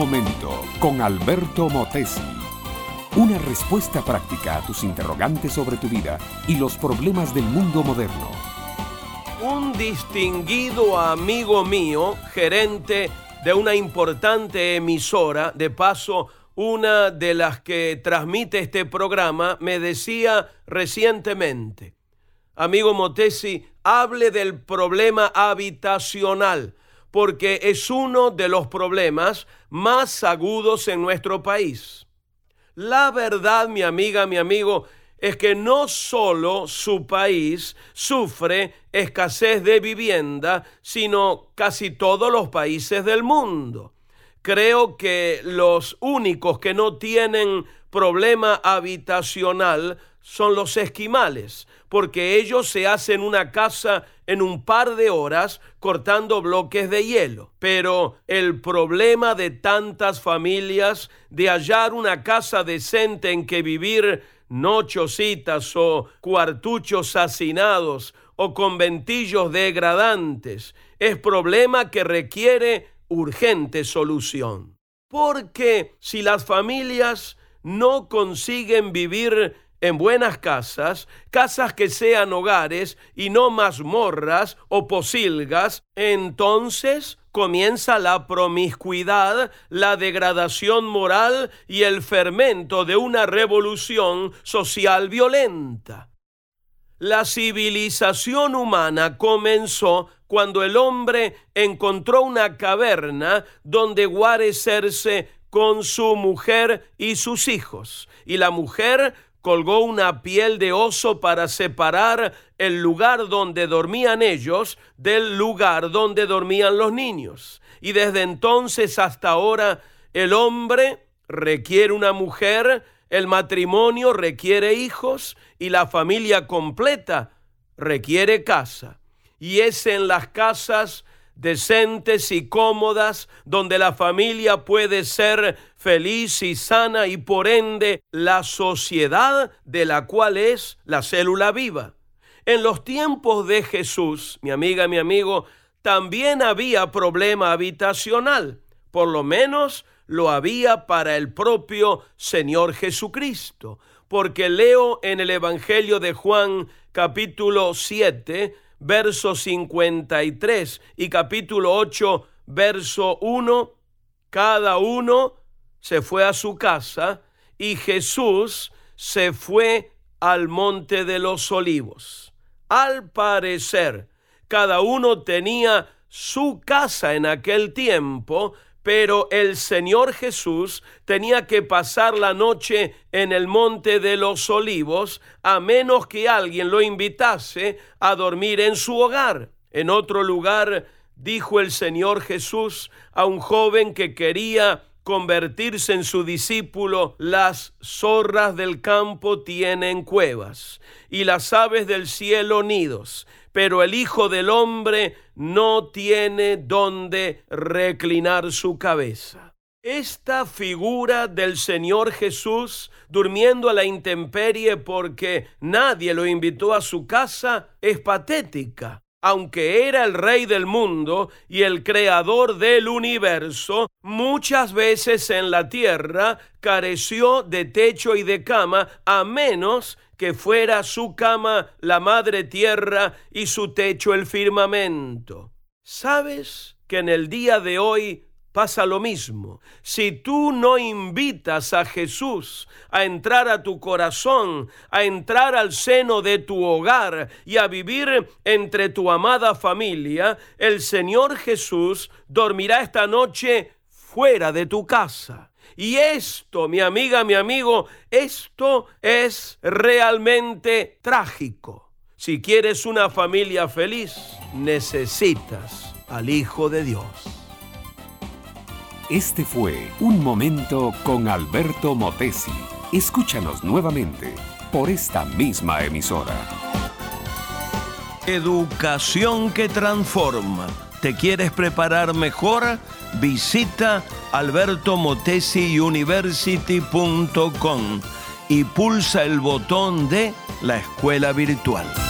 momento con Alberto Motesi. Una respuesta práctica a tus interrogantes sobre tu vida y los problemas del mundo moderno. Un distinguido amigo mío, gerente de una importante emisora, de paso una de las que transmite este programa, me decía recientemente, amigo Motesi, hable del problema habitacional porque es uno de los problemas más agudos en nuestro país. La verdad, mi amiga, mi amigo, es que no solo su país sufre escasez de vivienda, sino casi todos los países del mundo. Creo que los únicos que no tienen problema habitacional son los esquimales, porque ellos se hacen una casa en un par de horas cortando bloques de hielo. Pero el problema de tantas familias de hallar una casa decente en que vivir no chocitas o cuartuchos hacinados o conventillos degradantes es problema que requiere urgente solución. Porque si las familias no consiguen vivir en buenas casas, casas que sean hogares y no mazmorras o posilgas, entonces comienza la promiscuidad, la degradación moral y el fermento de una revolución social violenta. La civilización humana comenzó cuando el hombre encontró una caverna donde guarecerse con su mujer y sus hijos, y la mujer colgó una piel de oso para separar el lugar donde dormían ellos del lugar donde dormían los niños. Y desde entonces hasta ahora el hombre requiere una mujer, el matrimonio requiere hijos y la familia completa requiere casa. Y es en las casas decentes y cómodas, donde la familia puede ser feliz y sana y por ende la sociedad de la cual es la célula viva. En los tiempos de Jesús, mi amiga, mi amigo, también había problema habitacional, por lo menos lo había para el propio Señor Jesucristo, porque leo en el Evangelio de Juan capítulo 7, verso 53 y capítulo 8, verso 1, cada uno se fue a su casa y Jesús se fue al monte de los olivos. Al parecer, cada uno tenía su casa en aquel tiempo, pero el Señor Jesús tenía que pasar la noche en el monte de los olivos a menos que alguien lo invitase a dormir en su hogar. En otro lugar, dijo el Señor Jesús a un joven que quería convertirse en su discípulo, las zorras del campo tienen cuevas y las aves del cielo nidos, pero el Hijo del Hombre no tiene donde reclinar su cabeza. Esta figura del Señor Jesús durmiendo a la intemperie porque nadie lo invitó a su casa es patética. Aunque era el rey del mundo y el creador del universo, muchas veces en la tierra careció de techo y de cama, a menos que fuera su cama la madre tierra y su techo el firmamento. ¿Sabes que en el día de hoy pasa lo mismo. Si tú no invitas a Jesús a entrar a tu corazón, a entrar al seno de tu hogar y a vivir entre tu amada familia, el Señor Jesús dormirá esta noche fuera de tu casa. Y esto, mi amiga, mi amigo, esto es realmente trágico. Si quieres una familia feliz, necesitas al Hijo de Dios. Este fue Un Momento con Alberto Motesi. Escúchanos nuevamente por esta misma emisora. Educación que transforma. ¿Te quieres preparar mejor? Visita albertomotesiuniversity.com y pulsa el botón de la escuela virtual.